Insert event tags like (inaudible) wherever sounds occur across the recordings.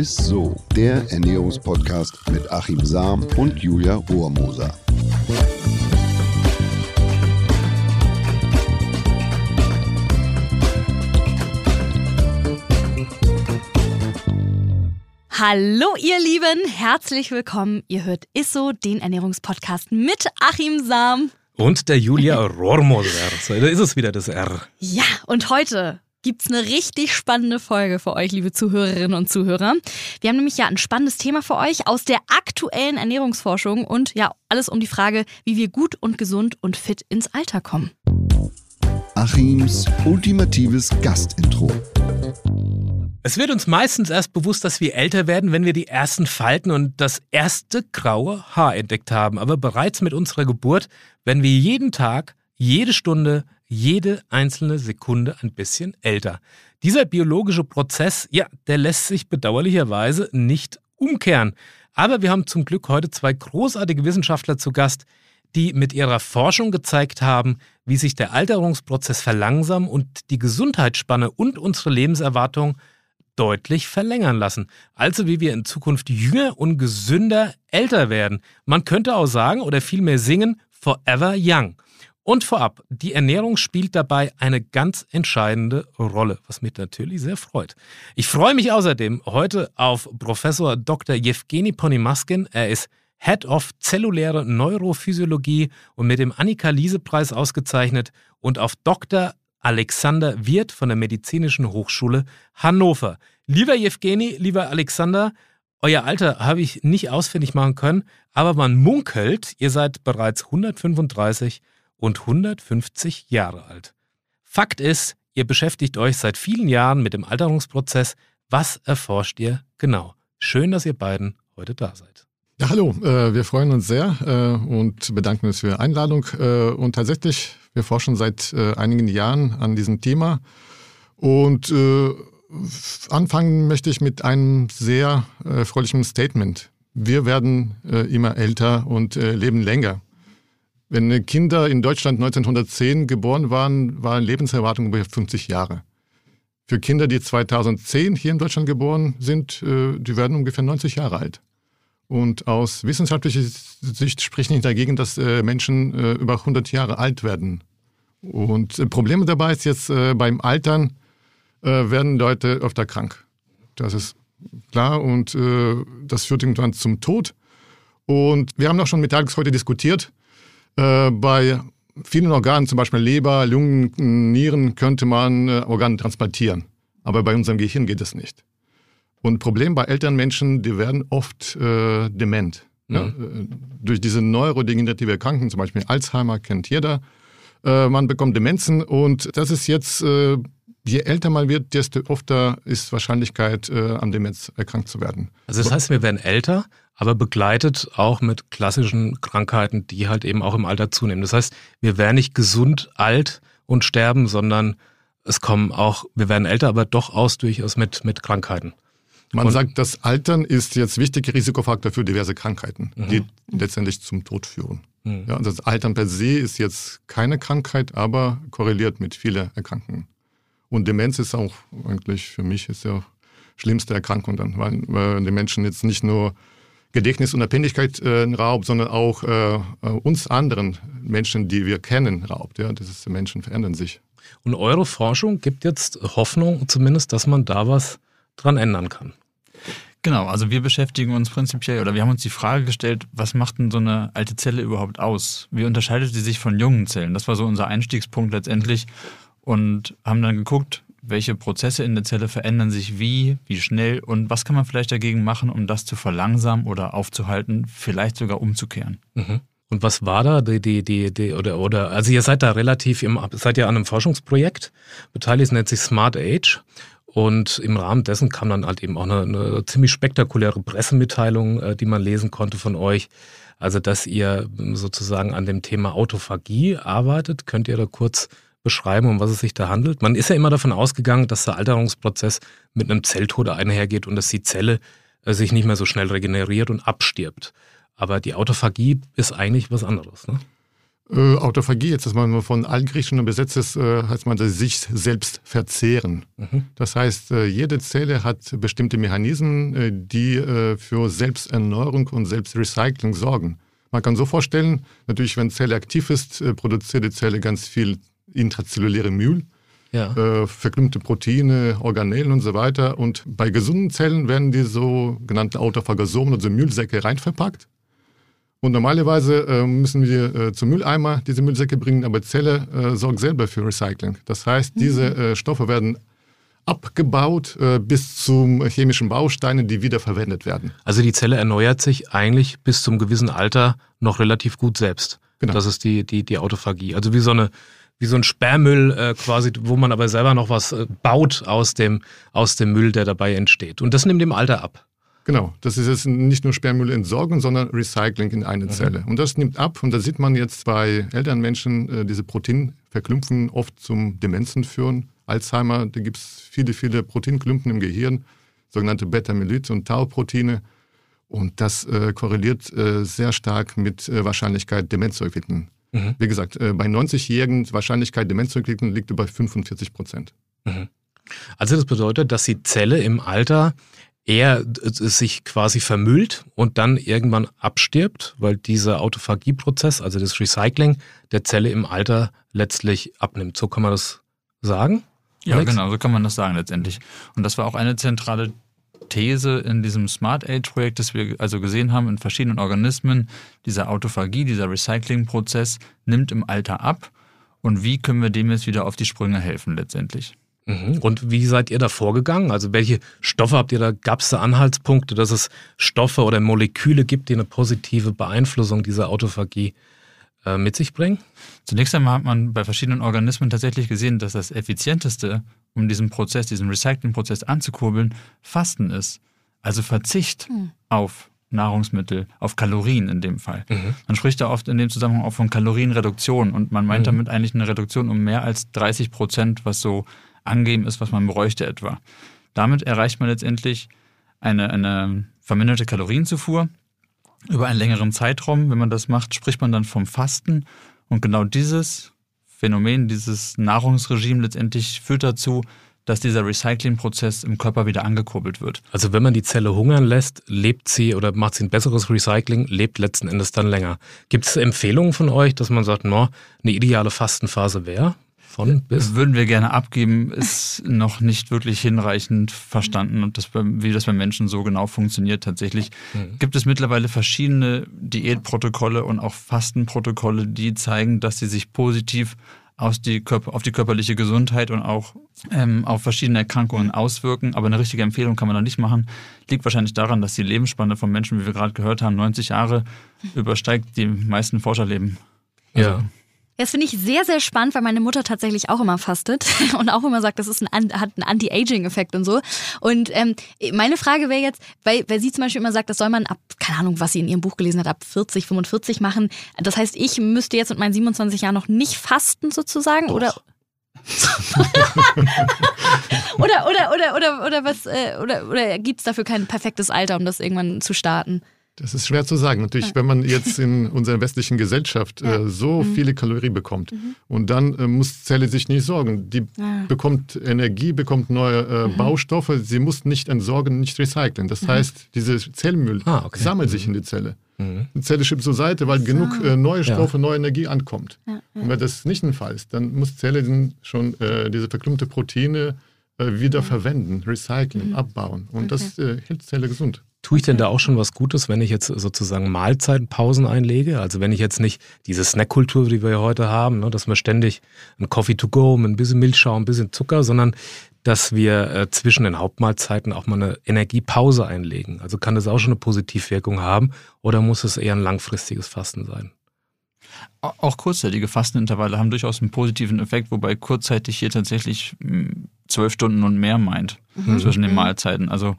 ist so, der Ernährungspodcast mit Achim Sam und Julia Rohrmoser. Hallo ihr Lieben, herzlich willkommen. Ihr hört Isso, den Ernährungspodcast mit Achim Sam. Und der Julia Rohrmoser. So, da ist es wieder das R. Ja, und heute gibt es eine richtig spannende Folge für euch, liebe Zuhörerinnen und Zuhörer. Wir haben nämlich ja ein spannendes Thema für euch aus der aktuellen Ernährungsforschung und ja, alles um die Frage, wie wir gut und gesund und fit ins Alter kommen. Achims ultimatives Gastintro. Es wird uns meistens erst bewusst, dass wir älter werden, wenn wir die ersten Falten und das erste graue Haar entdeckt haben. Aber bereits mit unserer Geburt werden wir jeden Tag, jede Stunde, jede einzelne Sekunde ein bisschen älter. Dieser biologische Prozess, ja, der lässt sich bedauerlicherweise nicht umkehren. Aber wir haben zum Glück heute zwei großartige Wissenschaftler zu Gast, die mit ihrer Forschung gezeigt haben, wie sich der Alterungsprozess verlangsamen und die Gesundheitsspanne und unsere Lebenserwartung deutlich verlängern lassen. Also wie wir in Zukunft jünger und gesünder älter werden. Man könnte auch sagen oder vielmehr singen, Forever Young. Und vorab, die Ernährung spielt dabei eine ganz entscheidende Rolle, was mich natürlich sehr freut. Ich freue mich außerdem heute auf Professor Dr. Jewgeni Ponymaskin. Er ist Head of Zelluläre Neurophysiologie und mit dem Annika-Liese-Preis ausgezeichnet und auf Dr. Alexander Wirth von der Medizinischen Hochschule Hannover. Lieber Jewgeni, lieber Alexander, euer Alter habe ich nicht ausfindig machen können, aber man munkelt, ihr seid bereits 135 und 150 Jahre alt. Fakt ist, ihr beschäftigt euch seit vielen Jahren mit dem Alterungsprozess. Was erforscht ihr genau? Schön, dass ihr beiden heute da seid. Ja, hallo, äh, wir freuen uns sehr äh, und bedanken uns für die Einladung. Äh, und tatsächlich, wir forschen seit äh, einigen Jahren an diesem Thema. Und äh, anfangen möchte ich mit einem sehr äh, fröhlichen Statement. Wir werden immer älter und leben länger. Wenn Kinder in Deutschland 1910 geboren waren, war Lebenserwartung über 50 Jahre. Für Kinder, die 2010 hier in Deutschland geboren sind, die werden ungefähr 90 Jahre alt. Und aus wissenschaftlicher Sicht spricht nicht dagegen, dass äh, Menschen äh, über 100 Jahre alt werden. Und äh, Probleme dabei ist jetzt äh, beim Altern äh, werden Leute öfter krank. Das ist klar und äh, das führt irgendwann zum Tod. Und wir haben auch schon mit Alex heute diskutiert. Bei vielen Organen, zum Beispiel Leber, Lungen, Nieren, könnte man Organe transplantieren. Aber bei unserem Gehirn geht es nicht. Und Problem bei älteren Menschen, die werden oft äh, dement. Mhm. Ja? Äh, durch diese neurodegenerative Erkrankungen, zum Beispiel Alzheimer, kennt jeder. Äh, man bekommt Demenzen und das ist jetzt, äh, je älter man wird, desto öfter ist Wahrscheinlichkeit, äh, an Demenz erkrankt zu werden. Also das heißt, wir werden älter, aber begleitet auch mit klassischen Krankheiten, die halt eben auch im Alter zunehmen. Das heißt, wir werden nicht gesund alt und sterben, sondern es kommen auch, wir werden älter, aber doch aus durchaus mit, mit Krankheiten. Man und sagt, das Altern ist jetzt wichtiger Risikofaktor für diverse Krankheiten, mhm. die letztendlich zum Tod führen. Mhm. Ja, also das Altern per se ist jetzt keine Krankheit, aber korreliert mit vielen Erkrankungen. Und Demenz ist auch eigentlich für mich ist ja schlimmste Erkrankung dann, weil, weil die Menschen jetzt nicht nur Gedächtnis und Abhängigkeit äh, raubt, sondern auch äh, äh, uns anderen Menschen, die wir kennen, raubt. Ja, das ist, die Menschen verändern sich. Und eure Forschung gibt jetzt Hoffnung, zumindest, dass man da was dran ändern kann. Genau, also wir beschäftigen uns prinzipiell oder wir haben uns die Frage gestellt, was macht denn so eine alte Zelle überhaupt aus? Wie unterscheidet sie sich von jungen Zellen? Das war so unser Einstiegspunkt letztendlich und haben dann geguckt, welche Prozesse in der Zelle verändern sich wie, wie schnell und was kann man vielleicht dagegen machen, um das zu verlangsamen oder aufzuhalten, vielleicht sogar umzukehren. Mhm. Und was war da die, die, die, die, oder, oder, also ihr seid da relativ im, seid ja an einem Forschungsprojekt beteiligt, nennt sich Smart Age. Und im Rahmen dessen kam dann halt eben auch eine, eine ziemlich spektakuläre Pressemitteilung, äh, die man lesen konnte von euch. Also, dass ihr sozusagen an dem Thema Autophagie arbeitet. Könnt ihr da kurz beschreiben, um was es sich da handelt? Man ist ja immer davon ausgegangen, dass der Alterungsprozess mit einem Zelltod einhergeht und dass die Zelle äh, sich nicht mehr so schnell regeneriert und abstirbt. Aber die Autophagie ist eigentlich was anderes. Ne? Äh, Autophagie, jetzt, dass man von Altgriechen übersetzt ist, äh, heißt man sich selbst verzehren. Mhm. Das heißt, äh, jede Zelle hat bestimmte Mechanismen, äh, die äh, für Selbsterneuerung und Selbstrecycling sorgen. Man kann so vorstellen, natürlich, wenn Zelle aktiv ist, produziert die Zelle ganz viel intrazelluläre Müll, ja. verklumpte Proteine, Organellen und so weiter. Und bei gesunden Zellen werden die sogenannten Autophagosomen, also Müllsäcke, reinverpackt. Und normalerweise äh, müssen wir äh, zum Mülleimer diese Müllsäcke bringen, aber Zelle äh, sorgt selber für Recycling. Das heißt, mhm. diese äh, Stoffe werden abgebaut äh, bis zum chemischen Bausteine, die wieder verwendet werden. Also die Zelle erneuert sich eigentlich bis zum gewissen Alter noch relativ gut selbst. Genau. Das ist die, die, die Autophagie. Also wie so eine wie so ein Sperrmüll äh, quasi, wo man aber selber noch was äh, baut aus dem, aus dem Müll, der dabei entsteht. Und das nimmt im Alter ab. Genau, das ist jetzt nicht nur Sperrmüllentsorgung, sondern Recycling in eine mhm. Zelle. Und das nimmt ab und da sieht man jetzt bei älteren Menschen, äh, diese Proteinverklümpfen oft zum Demenzen führen. Alzheimer, da gibt es viele, viele Proteinklumpen im Gehirn, sogenannte Beta-Amyloid- und Tau-Proteine. Und das äh, korreliert äh, sehr stark mit äh, Wahrscheinlichkeit, Demenz zu entwickeln. Mhm. Wie gesagt, äh, bei 90-Jährigen Wahrscheinlichkeit, Demenz zu entwickeln, liegt über 45 Prozent. Mhm. Also das bedeutet, dass die Zelle im Alter er sich quasi vermüllt und dann irgendwann abstirbt, weil dieser Autophagieprozess, also das Recycling der Zelle im Alter letztlich abnimmt. So kann man das sagen? Ja, Alex? genau, so kann man das sagen letztendlich. Und das war auch eine zentrale These in diesem Smart Age-Projekt, das wir also gesehen haben in verschiedenen Organismen. Dieser Autophagie, dieser Recycling-Prozess nimmt im Alter ab. Und wie können wir dem jetzt wieder auf die Sprünge helfen letztendlich? Mhm. Und wie seid ihr da vorgegangen? Also welche Stoffe habt ihr da? Gab es da Anhaltspunkte, dass es Stoffe oder Moleküle gibt, die eine positive Beeinflussung dieser Autophagie äh, mit sich bringen? Zunächst einmal hat man bei verschiedenen Organismen tatsächlich gesehen, dass das effizienteste, um diesen Prozess, diesen Recycling-Prozess anzukurbeln, Fasten ist. Also Verzicht hm. auf Nahrungsmittel, auf Kalorien in dem Fall. Mhm. Man spricht da oft in dem Zusammenhang auch von Kalorienreduktion und man meint mhm. damit eigentlich eine Reduktion um mehr als 30 Prozent, was so angeben ist, was man bräuchte etwa. Damit erreicht man letztendlich eine, eine verminderte Kalorienzufuhr über einen längeren Zeitraum. Wenn man das macht, spricht man dann vom Fasten. Und genau dieses Phänomen, dieses Nahrungsregime letztendlich führt dazu, dass dieser Recyclingprozess im Körper wieder angekurbelt wird. Also wenn man die Zelle hungern lässt, lebt sie oder macht sie ein besseres Recycling, lebt letzten Endes dann länger. Gibt es Empfehlungen von euch, dass man sagt, no, eine ideale Fastenphase wäre? Von bis? Würden wir gerne abgeben, ist noch nicht wirklich hinreichend verstanden und das, wie das bei Menschen so genau funktioniert tatsächlich. Mhm. Gibt es mittlerweile verschiedene Diätprotokolle und auch Fastenprotokolle, die zeigen, dass sie sich positiv aus die Körper, auf die körperliche Gesundheit und auch ähm, auf verschiedene Erkrankungen auswirken. Aber eine richtige Empfehlung kann man da nicht machen. Liegt wahrscheinlich daran, dass die Lebensspanne von Menschen, wie wir gerade gehört haben, 90 Jahre übersteigt die meisten Forscherleben. Also, ja. Das finde ich sehr, sehr spannend, weil meine Mutter tatsächlich auch immer fastet (laughs) und auch immer sagt, das ist ein, hat einen Anti-Aging-Effekt und so. Und ähm, meine Frage wäre jetzt, weil, weil sie zum Beispiel immer sagt, das soll man ab, keine Ahnung, was sie in ihrem Buch gelesen hat, ab 40, 45 machen. Das heißt, ich müsste jetzt mit meinen 27 Jahren noch nicht fasten sozusagen Doch. oder (laughs) oder, oder, oder, oder, oder was, äh, oder, oder gibt es dafür kein perfektes Alter, um das irgendwann zu starten? Das ist schwer zu sagen. Natürlich, wenn man jetzt in (laughs) unserer westlichen Gesellschaft äh, so mhm. viele Kalorien bekommt mhm. und dann äh, muss Zelle sich nicht sorgen. Die ja. bekommt Energie, bekommt neue äh, mhm. Baustoffe. Sie muss nicht entsorgen, nicht recyceln. Das mhm. heißt, dieser Zellmüll ah, okay. sammelt sich mhm. in die Zelle. Mhm. Die Zelle schiebt zur Seite, weil so. genug äh, neue Stoffe, ja. neue Energie ankommt. Ja, und wenn das nicht der Fall ist, dann muss Zelle schon äh, diese verklumpte Proteine äh, wieder verwenden, recyceln, abbauen. Und okay. das hält Zelle gesund. Tue ich denn da auch schon was Gutes, wenn ich jetzt sozusagen Mahlzeitenpausen einlege? Also wenn ich jetzt nicht diese Snackkultur, die wir heute haben, ne, dass wir ständig ein Coffee to go, ein bisschen Milchschaum, ein bisschen Zucker, sondern dass wir äh, zwischen den Hauptmahlzeiten auch mal eine Energiepause einlegen. Also kann das auch schon eine Positivwirkung haben oder muss es eher ein langfristiges Fasten sein? Auch kurzzeitige Fastenintervalle haben durchaus einen positiven Effekt, wobei kurzzeitig hier tatsächlich hm, zwölf Stunden und mehr meint mhm. zwischen den mhm. Mahlzeiten. Also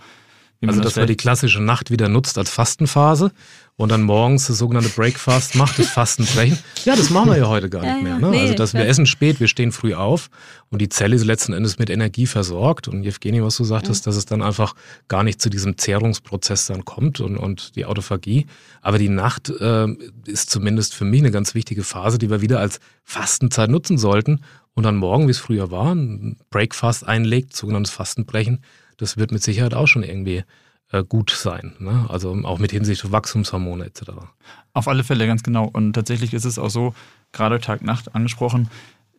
Wie Also, dass man die klassische Nacht wieder nutzt als Fastenphase und dann morgens das sogenannte Breakfast (laughs) macht, das Fastenbrechen. Ja, das machen wir ja heute gar Ja, nicht mehr. Ne? Nee, also, dass wir essen spät, wir stehen früh auf und die Zelle ist letzten Endes mit Energie versorgt. Und Evgeny, was du sagtest, dass es dann einfach gar nicht zu diesem Zehrungsprozess dann kommt und, und die Autophagie. Aber die Nacht äh, ist zumindest für mich eine ganz wichtige Phase, die wir wieder als Fastenzeit nutzen sollten. Und dann morgen, wie es früher war, ein Breakfast einlegt, sogenanntes Fastenbrechen, das wird mit Sicherheit auch schon irgendwie äh, gut sein. Ne? Also auch mit Hinsicht auf Wachstumshormone etc. Auf alle Fälle, ganz genau. Und tatsächlich ist es auch so, gerade Tag-Nacht angesprochen,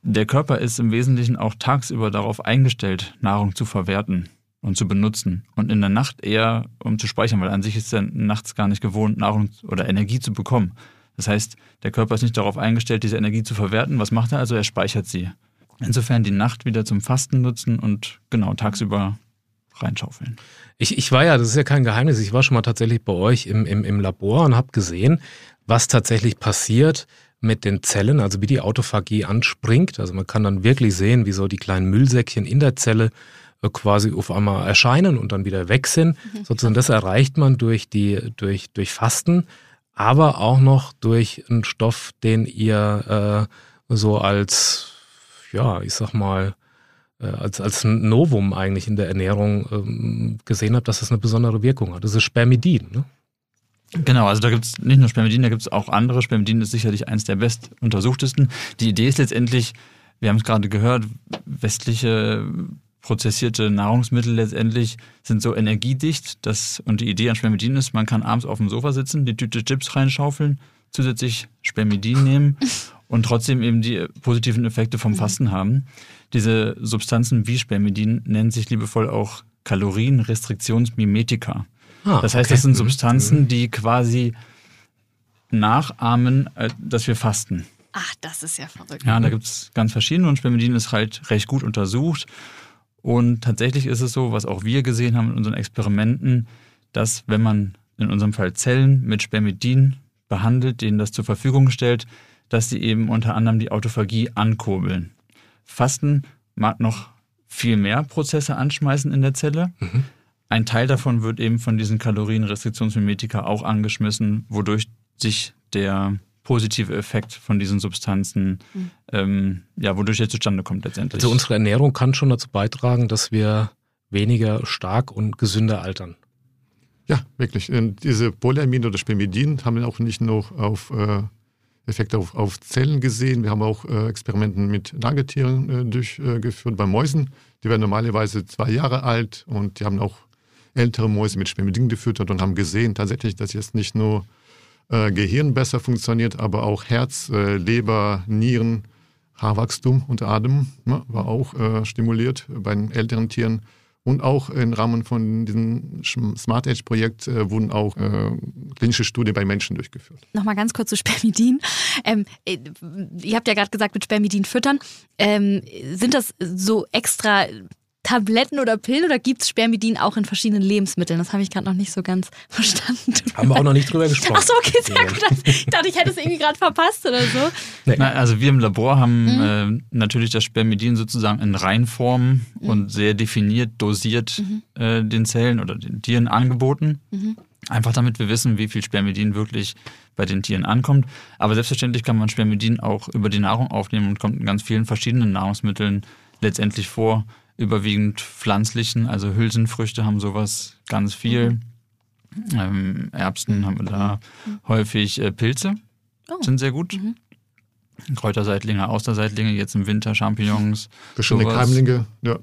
der Körper ist im Wesentlichen auch tagsüber darauf eingestellt, Nahrung zu verwerten und zu benutzen. Und in der Nacht eher, um zu speichern, weil an sich ist er nachts gar nicht gewohnt, Nahrung oder Energie zu bekommen. Das heißt, der Körper ist nicht darauf eingestellt, diese Energie zu verwerten. Was macht er also? Er speichert sie. Insofern die Nacht wieder zum Fasten nutzen und genau tagsüber reinschaufeln. Ich, ich war ja, das ist ja kein Geheimnis, ich war schon mal tatsächlich bei euch im, im, im Labor und habe gesehen, was tatsächlich passiert mit den Zellen, also wie die Autophagie anspringt. Also man kann dann wirklich sehen, wie so die kleinen Müllsäckchen in der Zelle äh, quasi auf einmal erscheinen und dann wieder weg sind. Sozusagen das erreicht man durch die durch durch Fasten, aber auch noch durch einen Stoff, den ihr äh, so als ja, ich sag mal äh, als, als ein Novum eigentlich in der Ernährung ähm, gesehen habe, dass das eine besondere Wirkung hat. Das ist Spermidin. Ne? Genau, also da gibt es nicht nur Spermidin, da gibt es auch andere. Spermidin ist sicherlich eins der best untersuchtesten. Die Idee ist letztendlich, wir haben es gerade gehört, westliche prozessierte Nahrungsmittel letztendlich sind so energiedicht. Dass, und die Idee an Spermidin ist, man kann abends auf dem Sofa sitzen, die Tüte Chips reinschaufeln, zusätzlich Spermidin nehmen (laughs) und trotzdem eben die positiven Effekte vom Fasten haben. Diese Substanzen wie Spermidin nennen sich liebevoll auch Kalorienrestriktionsmimetika. Ah, Das heißt, okay. das sind Mhm. Substanzen, die quasi nachahmen, dass wir fasten. Ach, das ist ja verrückt. Ja, da gibt es ganz verschiedene und Spermidin ist halt recht gut untersucht. Und tatsächlich ist es so, was auch wir gesehen haben in unseren Experimenten, dass wenn man in unserem Fall Zellen mit Spermidin behandelt, denen das zur Verfügung stellt, dass sie eben unter anderem die Autophagie ankurbeln. Fasten mag noch viel mehr Prozesse anschmeißen in der Zelle. Ein Teil davon wird eben von diesen Kalorienrestriktionsmimetika auch angeschmissen, wodurch sich der positive Effekt von diesen Substanzen, ähm, ja, wodurch er zustande kommt letztendlich. Also unsere Ernährung kann schon dazu beitragen, dass wir weniger stark und gesünder altern. Ja, wirklich. Und diese Polyamide oder Spermidin haben wir auch nicht nur auf äh, Effekte auf, auf Zellen gesehen. Wir haben auch äh, Experimenten mit Nagetieren äh, durchgeführt bei Mäusen. Die werden normalerweise zwei Jahre alt und die haben auch ältere Mäuse mit Spermidin gefüttert und haben gesehen tatsächlich, dass jetzt nicht nur äh, Gehirn besser funktioniert, aber auch Herz, äh, Leber, Nieren, Haarwachstum unter Atem ne, war auch äh, stimuliert bei den älteren Tieren. Und auch im Rahmen von diesem Smart Age Projekt äh, wurden auch äh, klinische Studien bei Menschen durchgeführt. Nochmal ganz kurz zu Spermidin. Ähm, äh, ihr habt ja gerade gesagt, mit Spermidin füttern. Ähm, sind das so extra Tabletten oder Pillen oder gibt es Spermidin auch in verschiedenen Lebensmitteln? Das habe ich gerade noch nicht so ganz (laughs) verstanden. Haben wir auch noch nicht drüber gesprochen. Ach so, okay, sehr gut. Ich dachte, ich hätte es irgendwie gerade verpasst oder so. Na, also wir im Labor haben äh, natürlich das Spermidin sozusagen in Reinform und sehr definiert, dosiert äh, den Zellen oder den Tieren angeboten. Einfach damit wir wissen, wie viel Spermidin wirklich bei den Tieren ankommt. Aber selbstverständlich kann man Spermidin auch über die Nahrung aufnehmen und kommt in ganz vielen verschiedenen Nahrungsmitteln letztendlich vor. Überwiegend pflanzlichen, also Hülsenfrüchte haben sowas ganz viel. Ähm, Erbsen haben wir da häufig äh, Pilze, Oh. sind sehr gut. Kräuterseitlinge, Austerseitlinge, jetzt im Winter Champignons. Verschiedene sowas. Keimlinge, ja.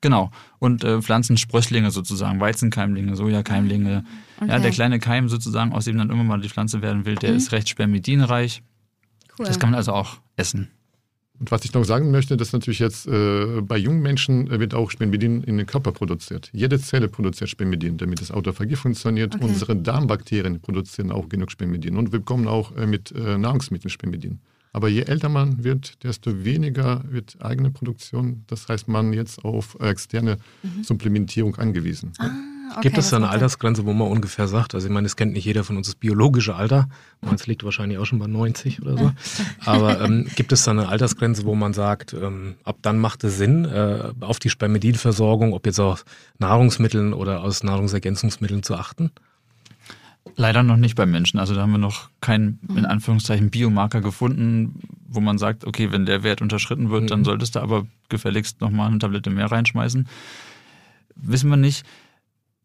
Genau. Und äh, Pflanzensprösslinge sozusagen, Weizenkeimlinge, Sojakeimlinge. Ja, Okay. der kleine Keim sozusagen, aus dem dann irgendwann mal die Pflanze werden will, der ist recht spermidinreich. Cool. Das kann man also auch essen. Und was ich noch sagen möchte, dass natürlich jetzt äh, bei jungen Menschen äh, wird auch Spermidin in den Körper produziert. Jede Zelle produziert Spermidin, damit das Autophagie funktioniert. Okay. Unsere Darmbakterien produzieren auch genug Spermidin und wir bekommen auch äh, mit äh, Nahrungsmitteln Spermidin. Aber je älter man wird, desto weniger wird eigene Produktion. Das heißt, man jetzt auf externe Supplementierung angewiesen. ah, okay, Gibt es da eine. Altersgrenze, wo man ungefähr sagt, also ich meine, das kennt nicht jeder von uns das biologische Alter, meins liegt wahrscheinlich auch schon bei 90 oder so, aber (laughs) ähm, gibt es da eine Altersgrenze, wo man sagt, ähm, ab dann macht es Sinn, äh, auf die Spermidinversorgung, ob jetzt aus Nahrungsmitteln oder aus Nahrungsergänzungsmitteln zu achten? Leider noch nicht beim Menschen. Also da haben wir noch keinen, in Anführungszeichen, Biomarker gefunden, wo man sagt, okay, wenn der Wert unterschritten wird, dann solltest du aber gefälligst nochmal eine Tablette mehr reinschmeißen. Wissen wir nicht.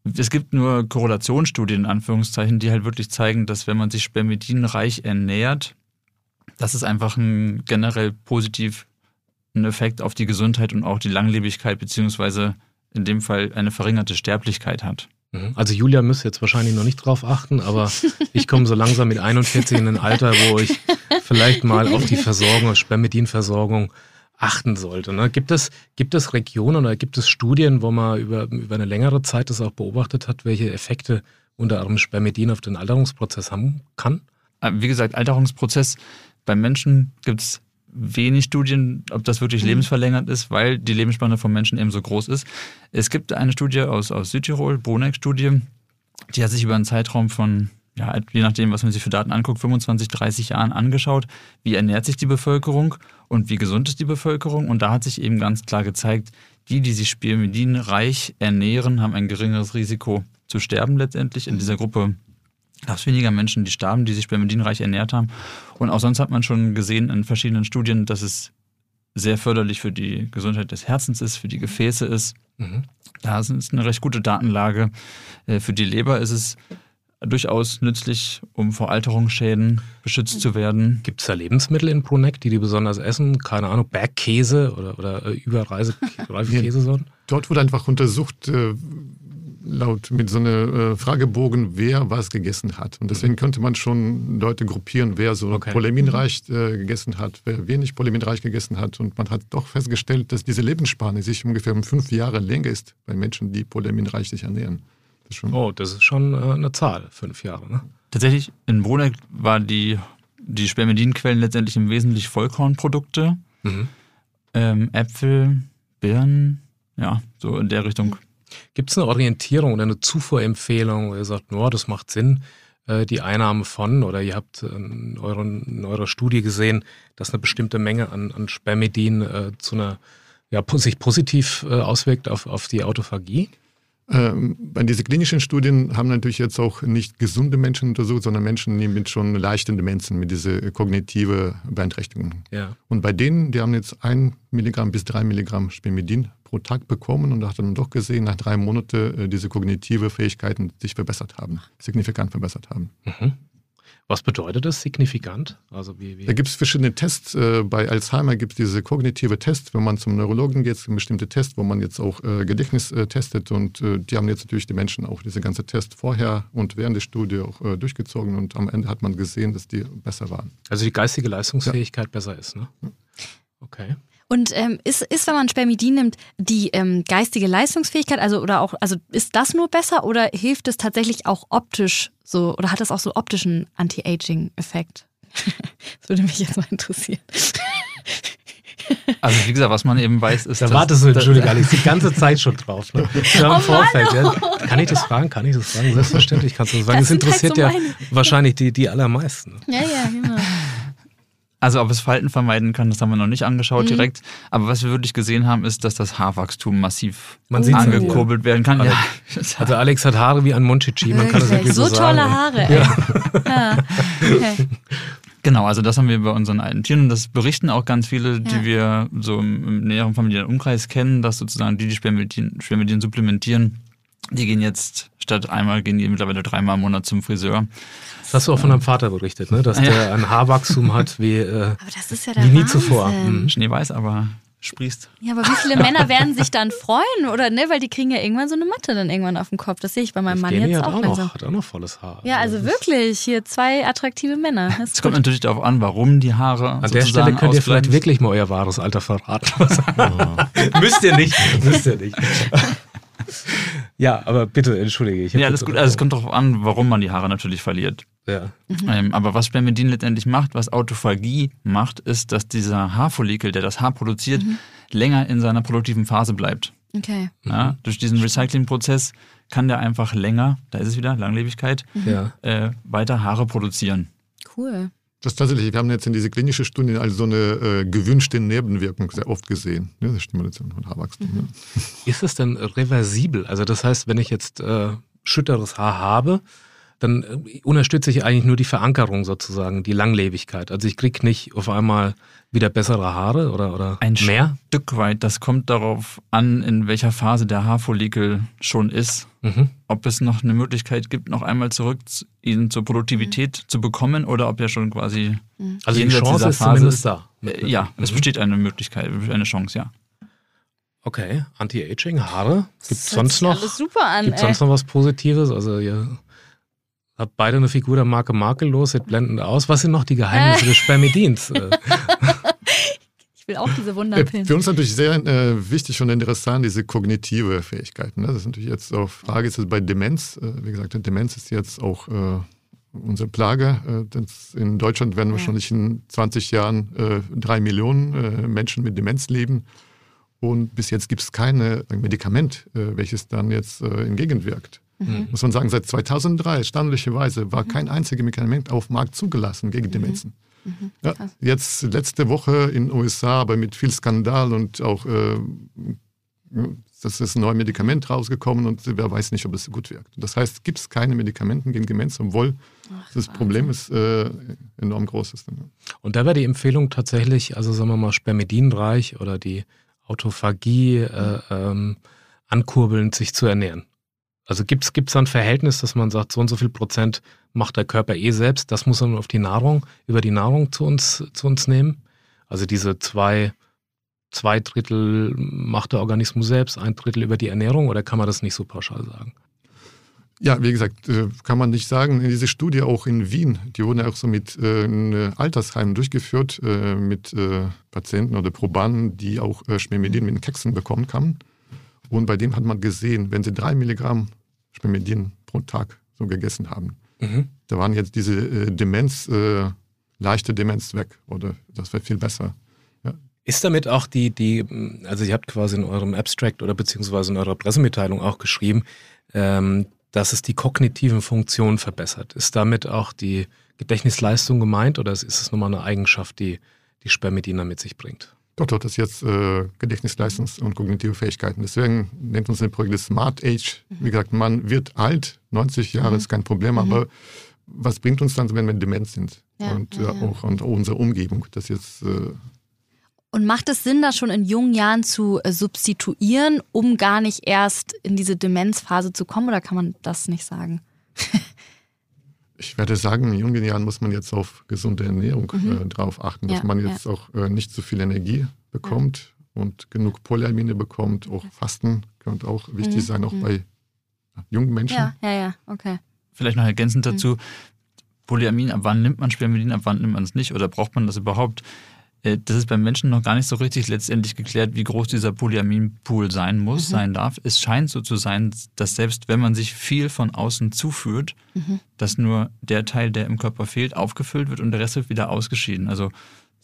Es gibt nur Korrelationsstudien, in Anführungszeichen, die halt wirklich zeigen, dass wenn man sich spermidinreich ernährt, dass es einfach einen generell positiven Effekt auf die Gesundheit und auch die Langlebigkeit, beziehungsweise in dem Fall eine verringerte Sterblichkeit hat. Mhm. Also Julia müsste jetzt wahrscheinlich noch nicht drauf achten, aber (laughs) ich komme so langsam mit 41 in ein Alter, wo ich vielleicht mal auf die Versorgung, auf Spermidinversorgung achten sollte. Ne? Gibt, es, gibt es Regionen oder gibt es Studien, wo man über, über eine längere Zeit das auch beobachtet hat, welche Effekte unter anderem Spermidin auf den Alterungsprozess haben kann? Äh, Wie gesagt, Alterungsprozess beim Menschen gibt es wenig Studien, ob das wirklich lebensverlängert ist, weil die Lebensspanne vom Menschen eben so groß ist. Es gibt eine Studie aus, aus Südtirol, Bruneck-Studie, die hat sich über einen Zeitraum von, ja, je nachdem, was man sich für Daten anguckt, 25, 30 Jahren angeschaut, wie ernährt sich die Bevölkerung und wie gesund ist die Bevölkerung. Und da hat sich eben ganz klar gezeigt, die, die sich spermidinreich ernähren, haben ein geringeres Risiko zu sterben letztendlich. In dieser Gruppe gab es weniger Menschen, die starben, die sich spermidinreich ernährt haben. Und auch sonst hat man schon gesehen in verschiedenen Studien, dass es sehr förderlich für die Gesundheit des Herzens ist, für die Gefäße ist. Mhm. Da ist es eine recht gute Datenlage. Äh, Für die Leber ist es durchaus nützlich, um vor Alterungsschäden beschützt zu werden. Gibt es da Lebensmittel in Bruneck, die die besonders essen? Keine Ahnung, Bergkäse oder, oder äh, (laughs) überreife Käsesorten? Dort wurde einfach untersucht, äh, laut mit so einem äh, Fragebogen, wer was gegessen hat. Und deswegen könnte man schon Leute gruppieren, wer so Okay. poleminreich äh, gegessen hat, wer wenig poleminreich gegessen hat. Und man hat doch festgestellt, dass diese Lebensspanne sich ungefähr um fünf Jahre länger ist bei Menschen, die poleminreich sich ernähren. Das ist schon Oh, das ist schon äh, eine Zahl, fünf Jahre. Ne? Tatsächlich, in Bruneck war die, die Spermidinquellen letztendlich im Wesentlichen Vollkornprodukte, Mhm. ähm, Äpfel, Birnen, ja, so in der Richtung. Gibt es eine Orientierung oder eine Zufuhrempfehlung, wo ihr sagt, no, das macht Sinn, äh, die Einnahme von, oder ihr habt in, euren, in eurer Studie gesehen, dass eine bestimmte Menge an, an Spermidin äh, zu einer, ja, sich positiv äh, auswirkt auf, auf die Autophagie? Ähm, bei diesen klinischen Studien haben natürlich jetzt auch nicht gesunde Menschen untersucht, sondern Menschen die mit schon leichten Demenzen, mit dieser kognitive Beeinträchtigung. Ja. Und bei denen, die haben jetzt ein Milligramm bis drei Milligramm Spermidin pro Tag bekommen und da hat man doch gesehen, nach drei Monaten äh, diese kognitive Fähigkeiten sich verbessert haben, signifikant verbessert haben. Mhm. Was bedeutet das signifikant? Also wie, wie? Da gibt es verschiedene Tests. Äh, Bei Alzheimer gibt es diese kognitive Tests. Wenn man zum Neurologen geht, sind bestimmte Tests, wo man jetzt auch äh, Gedächtnis äh, testet. Und die haben jetzt natürlich die Menschen auch diese ganze Test vorher und während der Studie auch durchgezogen. Und am Ende hat man gesehen, dass die besser waren. Also die geistige Leistungsfähigkeit besser ist, ne? Okay. Und ähm, ist, ist, wenn man Spermidin nimmt, die ähm, geistige Leistungsfähigkeit, also oder auch, also ist das nur besser oder hilft es tatsächlich auch optisch so oder hat das auch so optischen Anti-Aging-Effekt? (laughs) das würde mich jetzt mal interessieren. Also wie gesagt, was man eben weiß, ist, Da dass- wartest du, Entschuldigung, Alex, die ganze Zeit schon drauf. Ne? (laughs) Schon Oh im Vorfeld. Ja. Kann ich das fragen? Kann ich das fragen? Selbstverständlich kannst du das fragen. Das Das sind halt interessiert so ja wahrscheinlich die, die allermeisten. Ja, ja, genau. Also ob es Falten vermeiden kann, das haben wir noch nicht Mhm. angeschaut direkt. Aber was wir wirklich gesehen haben, ist, dass das Haarwachstum massiv Man angekurbelt werden kann. Also- Ja. Also Alex hat Haare wie ein Monchichi, man kann das wirklich so so, sagen. tolle Haare. Ey. (laughs) Ja. Okay. Genau, also das haben wir bei unseren alten Tieren und das berichten auch ganz viele, die Ja. wir so im, im näheren familiären Umkreis kennen, dass sozusagen die, die Spermidin supplementieren, die gehen jetzt statt einmal, gehen die mittlerweile dreimal im Monat zum Friseur. Das hast du auch von deinem Vater berichtet, ne? dass Ja. der ein Haarwachstum hat (laughs) wie, äh, Aber das ist ja wie nie Wahnsinn. zuvor. Mhm. Schneeweiß, aber sprießt. Ja, aber wie viele Männer werden sich dann freuen, oder ne? Weil die kriegen ja irgendwann so eine Matte dann irgendwann auf dem Kopf. Das sehe ich bei meinem Mann Evgeny jetzt hat auch auch, langsam. noch, hat auch noch volles Haar. Ja, also ist- wirklich, hier zwei attraktive Männer. Das (laughs) Es kommt natürlich darauf an, warum die Haare An der Stelle könnt ihr ausbleiben. vielleicht wirklich mal euer wahres Alter verraten. (laughs) müsst ihr nicht, müsst ihr nicht. Ja, aber bitte, entschuldige. Ich Ja, das ist gut. Also es kommt darauf an, warum man die Haare natürlich verliert. ja. Ähm, aber was Spermidin letztendlich macht, was Autophagie macht, ist, dass dieser Haarfollikel, der das Haar produziert, länger in seiner produktiven Phase bleibt. Okay. Ja, durch diesen Recyclingprozess kann der einfach länger, da ist es wieder, Langlebigkeit, Ja. äh, weiter Haare produzieren. Cool. Das ist tatsächlich, wir haben jetzt in diese klinische Studie also so eine äh, gewünschte Nebenwirkung sehr oft gesehen. Das Stimulation von Haarwachstum. Mhm. Ja. Ist es denn reversibel? Also das heißt, wenn ich jetzt äh, schütteres Haar habe, dann äh, unterstütze ich eigentlich nur die Verankerung sozusagen, die Langlebigkeit. Also ich kriege nicht auf einmal wieder bessere Haare oder, oder Ein mehr. Stück weit, das kommt darauf an, in welcher Phase der Haarfollikel schon ist. Mhm. Ob es noch eine Möglichkeit gibt, noch einmal zurück zu- ihn zur Produktivität zu bekommen oder ob er schon quasi. Also die Chance dieser ist Phase zumindest da. Äh, ja, es Mhm. besteht eine Möglichkeit, eine Chance, ja. Okay, Anti-Aging, Haare. Gibt es sonst noch? Alles super an. Gibt sonst noch was Positives? Also ihr habt beide eine Figur der Marke makellos, seht blendend aus. Was sind noch die Geheimnisse des Spermidins? (laughs) Äh, Ich will auch diese (laughs) Äh, Wunderpillen. Für uns natürlich sehr äh, wichtig und interessant diese kognitive Fähigkeiten. Ne? Das ist natürlich jetzt auch Frage, ist es bei Demenz, äh, wie gesagt, Demenz ist jetzt auch äh, unsere Plage. Äh, in Deutschland werden Ja. wahrscheinlich in 20 Jahren äh, drei Millionen äh, Menschen mit Demenz leben. Und bis jetzt gibt es kein Medikament, äh, welches dann jetzt äh, entgegenwirkt. Mhm. Muss man sagen, seit 2003, erstaunlicherweise, war kein einziges Medikament auf dem Markt zugelassen gegen Demenzen. Ja, Krass. jetzt letzte Woche in den USA, aber mit viel Skandal und auch, äh, das ist ein neues Medikament rausgekommen und wer weiß nicht, ob es gut wirkt. Das heißt, gibt es keine Medikamenten gegen Demenz, obwohl das Problem ist äh, enorm groß ist. Und da wäre die Empfehlung tatsächlich, also sagen wir mal, spermidinreich oder die Autophagie äh, ähm, ankurbelnd sich zu ernähren. Also gibt es da ein Verhältnis, dass man sagt, so und so viel Prozent macht der Körper eh selbst, das muss nur auf die Nahrung, über die Nahrung zu uns, zu uns nehmen? Also diese zwei, zwei Drittel macht der Organismus selbst, ein Drittel über die Ernährung oder kann man das nicht so pauschal sagen? Ja, wie gesagt, äh, kann man nicht sagen. Diese Studie auch in Wien, die wurden ja auch so mit äh, in Altersheimen durchgeführt, äh, mit äh, Patienten oder Probanden, die auch äh, Spermidin mit den Keksen bekommen haben. Und bei dem hat man gesehen, wenn sie drei Milligramm Spermidin pro Tag so gegessen haben, Mhm. da waren jetzt diese äh, Demenz, äh, leichte Demenz weg. Oder das wäre viel besser. Ist damit auch die, die, also ihr habt quasi in eurem Abstract oder beziehungsweise in eurer Pressemitteilung auch geschrieben, ähm, dass es die kognitiven Funktionen verbessert. Ist damit auch die Gedächtnisleistung gemeint oder ist es nochmal eine Eigenschaft, die die Spermidina mit sich bringt? Doch, doch, das ist jetzt äh, Gedächtnisleistungs- und kognitive Fähigkeiten. Deswegen nennt uns das Projekt das Smart Age. Wie gesagt, man wird alt, 90 Jahre Mhm. ist kein Problem, aber was bringt uns dann, wenn wir dement sind? Ja, und ja, äh, ja. auch und unsere Umgebung. Das jetzt, äh, Und macht es Sinn, das schon in jungen Jahren zu äh, substituieren, um gar nicht erst in diese Demenzphase zu kommen? Oder kann man das nicht sagen? (laughs) ich werde sagen, in jungen Jahren muss man jetzt auf gesunde Ernährung äh, drauf achten, dass Mhm. Ja, man jetzt auch äh, nicht zu viel Energie bekommt und genug Polyamine bekommt. Auch Fasten könnte auch wichtig Mhm, sein, auch mhm. bei jungen Menschen. Ja, ja, ja, okay. Vielleicht noch ergänzend dazu, Polyamin, ab wann nimmt man Spermidin, ab wann nimmt man es nicht oder braucht man das überhaupt? Äh, Das ist beim Menschen noch gar nicht so richtig letztendlich geklärt, wie groß dieser Polyaminpool sein muss, sein darf. Es scheint so zu sein, dass selbst wenn man sich viel von außen zuführt, dass nur der Teil, der im Körper fehlt, aufgefüllt wird und der Rest wird wieder ausgeschieden. Also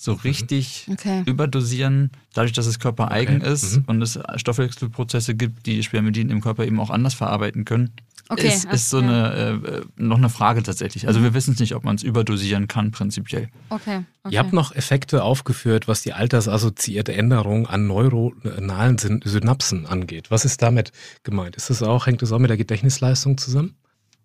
so richtig Okay. überdosieren, dadurch, dass es körpereigen Okay. ist Mhm. und es Stoffwechselprozesse gibt, die Spermidin im Körper eben auch anders verarbeiten können, Okay, ist, ist so ja. eine, äh, noch eine Frage tatsächlich. Also wir wissen es nicht, ob man es überdosieren kann prinzipiell. Okay. okay. Ihr habt noch Effekte aufgeführt, was die altersassoziierte Änderung an neuronalen Syn Synapsen angeht. Was ist damit gemeint? Ist das auch, hängt das auch mit der Gedächtnisleistung zusammen?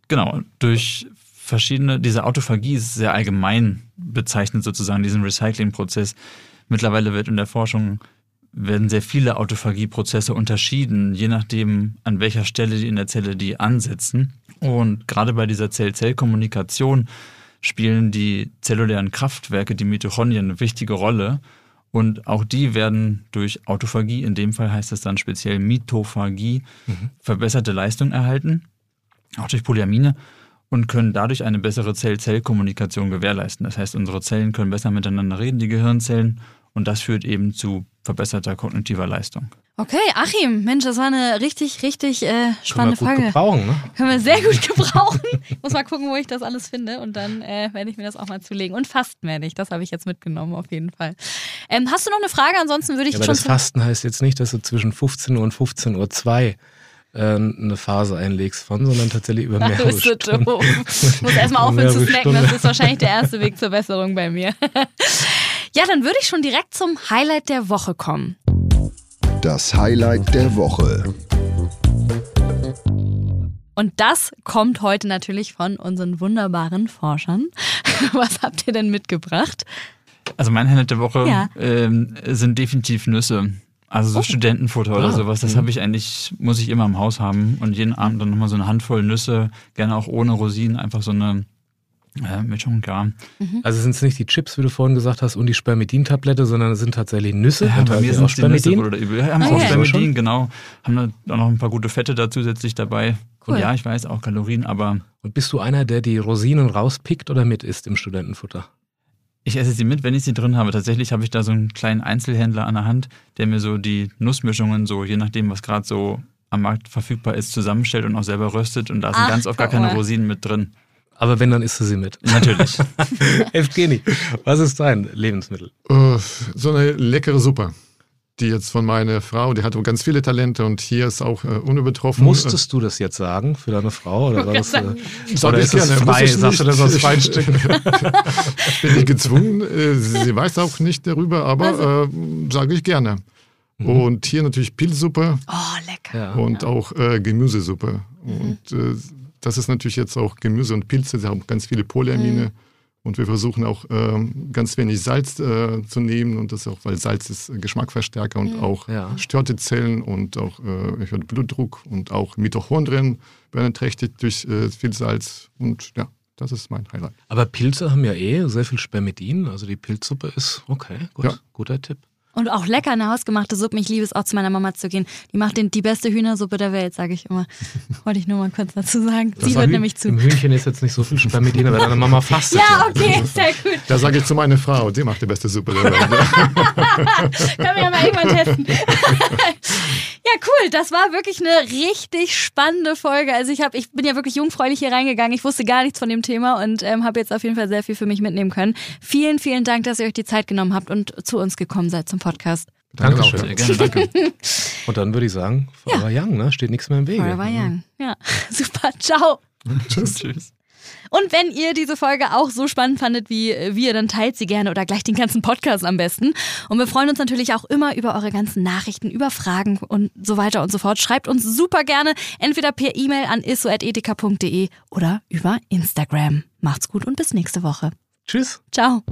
Genau, durch verschiedene, diese Autophagie ist sehr allgemein bezeichnet sozusagen, diesen Recyclingprozess. Mittlerweile wird in der Forschung werden sehr viele Autophagieprozesse unterschieden, je nachdem, an welcher Stelle die in der Zelle die ansetzen. Und gerade bei dieser Zell-Zell-Kommunikation spielen die zellulären Kraftwerke, die Mitochondrien, eine wichtige Rolle. Und auch die werden durch Autophagie, in dem Fall heißt es dann speziell Mitophagie, verbesserte Leistung erhalten, auch durch Polyamine und können dadurch eine bessere Zell-Zell-Kommunikation gewährleisten. Das heißt, unsere Zellen können besser miteinander reden, die Gehirnzellen, und das führt eben zu verbesserter kognitiver Leistung. Okay, Achim, Mensch, das war eine richtig, richtig äh, spannende Können wir gut Frage. gebrauchen, ne? Können wir sehr gut (laughs) gebrauchen. Muss mal gucken, wo ich das alles finde und dann äh, werde ich mir das auch mal zulegen. Und fasten werde ich, das habe ich jetzt mitgenommen auf jeden Fall. Ähm, hast du noch eine Frage? Ansonsten würde ich Ja, aber schon das Fasten heißt jetzt nicht, dass du zwischen 15 Uhr und 15 Uhr 2 eine Phase einlegst von, sondern tatsächlich über (laughs) mehrere Das ist so Stunden. doof. Ich muss erstmal aufhören zu snacken. Das ist wahrscheinlich der erste Weg zur Besserung bei mir. (laughs) Ja, dann würde ich schon direkt zum Highlight der Woche kommen. Das Highlight der Woche. Und das kommt heute natürlich von unseren wunderbaren Forschern. (laughs) Was habt ihr denn mitgebracht? Also mein Highlight der Woche Ja. ähm, sind definitiv Nüsse. Also so Studentenfutter oder Ah, sowas, das mhm. habe ich eigentlich, muss ich immer im Haus haben. Und jeden Abend dann nochmal so eine Handvoll Nüsse, gerne auch ohne Rosinen, einfach so eine äh, Mischung, ja. Also sind es nicht die Chips, wie du vorhin gesagt hast, und die Spermidin-Tablette, sondern es sind tatsächlich Nüsse. Ja, bei Enthalten mir sind es die Nüsse Spermidin. oder übel. Wir haben Okay. auch Spermidin, Schon? genau. Haben da auch noch ein paar gute Fette da zusätzlich dabei. Cool. Und ja, ich weiß auch Kalorien, aber Und bist du einer, der die Rosinen rauspickt oder mit isst im Studentenfutter? Ich esse sie mit, wenn ich sie drin habe. Tatsächlich habe ich da so einen kleinen Einzelhändler an der Hand, der mir so die Nussmischungen so, je nachdem, was gerade so am Markt verfügbar ist, zusammenstellt und auch selber röstet. Und da sind Ach, ganz oft gar keine oh. Rosinen mit drin. Aber wenn, dann isst du sie mit. Natürlich. (laughs) Evgeni, was ist dein Lebensmittel? Äh, so eine leckere Suppe, die jetzt von meiner Frau, die hat ganz viele Talente und hier ist auch äh, unübertroffen. Musstest du das jetzt sagen für deine Frau? Oder, war das, äh, oder ich ist das frei? ich Sagst du nicht. das aus freien Stücken? bin ich gezwungen. Äh, Sie weiß auch nicht darüber, aber äh, sage ich gerne. Und hier natürlich Pilzsuppe Oh, lecker. Ja. und auch äh, Gemüsesuppe. Und äh, das ist natürlich jetzt auch Gemüse und Pilze, sie haben ganz viele Polyamine. Und wir versuchen auch ähm, ganz wenig Salz äh, zu nehmen und das auch, weil Salz ist äh, Geschmackverstärker und auch Ja. stört die Zellen und auch äh, erhöht Blutdruck und auch Mitochondrien werden trächtig durch äh, viel Salz. Und ja, das ist mein Highlight. Aber Pilze haben ja eh sehr viel Spermidin. Also die Pilzsuppe ist okay, gut, Ja. guter Tipp. Und auch lecker eine hausgemachte Suppe. Ich liebe es auch zu meiner Mama zu gehen. Die macht den, die beste Hühnersuppe der Welt, sage ich immer. (laughs) Wollte ich nur mal kurz dazu sagen. Sie war hört Hüh- nämlich zu. Im Hühnchen ist jetzt nicht so viel Spermidin, aber deine Mama fastet. Ja, okay, sehr gut. Da sage ich zu meiner Frau, die macht die beste Suppe der Welt. (laughs) Können wir ja mal irgendwann testen. (laughs) ja, cool. Das war wirklich eine richtig spannende Folge. Also ich, hab, ich bin ja wirklich jungfräulich hier reingegangen. Ich wusste gar nichts von dem Thema und ähm, habe jetzt auf jeden Fall sehr viel für mich mitnehmen können. Vielen, vielen Dank, dass ihr euch die Zeit genommen habt und zu uns gekommen seid zum Podcast. Dankeschön. Sehr gerne, danke. (laughs) Und dann würde ich sagen, Forever Young, ne? steht nichts mehr im Wege. Forever Young. Ja, (laughs) super. Ciao. Tschüss. Tschüss. Und wenn ihr diese Folge auch so spannend fandet wie wir, dann teilt sie gerne oder gleich den ganzen Podcast am besten. Und wir freuen uns natürlich auch immer über eure ganzen Nachrichten, über Fragen und so weiter und so fort. Schreibt uns super gerne entweder per E-Mail an isso.edeka.de oder über Instagram. Macht's gut und bis nächste Woche. Tschüss. Ciao.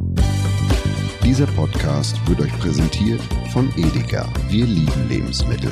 Dieser Podcast wird euch präsentiert von Edeka. Wir lieben Lebensmittel.